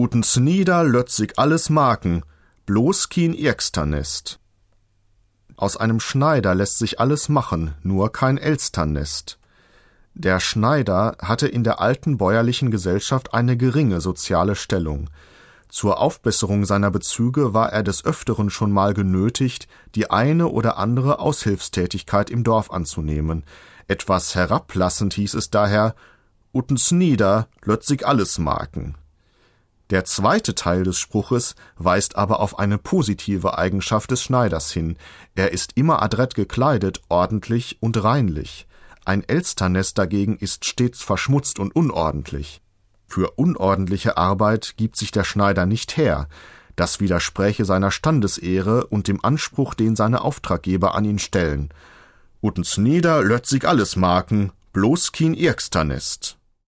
Utens nieder lötzig alles Marken, bloß kien Irksternest. Aus einem Schneider lässt sich alles machen, nur kein Elsternest. Der Schneider hatte in der alten bäuerlichen Gesellschaft eine geringe soziale Stellung. Zur Aufbesserung seiner Bezüge war er des Öfteren schon mal genötigt, die eine oder andere Aushilfstätigkeit im Dorf anzunehmen. Etwas herablassend hieß es daher, Utens nieder, lötzig alles marken. Der zweite Teil des Spruches weist aber auf eine positive Eigenschaft des Schneiders hin. Er ist immer adrett gekleidet, ordentlich und reinlich. Ein Elsternest dagegen ist stets verschmutzt und unordentlich. Für unordentliche Arbeit gibt sich der Schneider nicht her. Das widerspräche seiner Standesehre und dem Anspruch, den seine Auftraggeber an ihn stellen. Utens nieder lötzig alles marken, bloß kien Irksternest.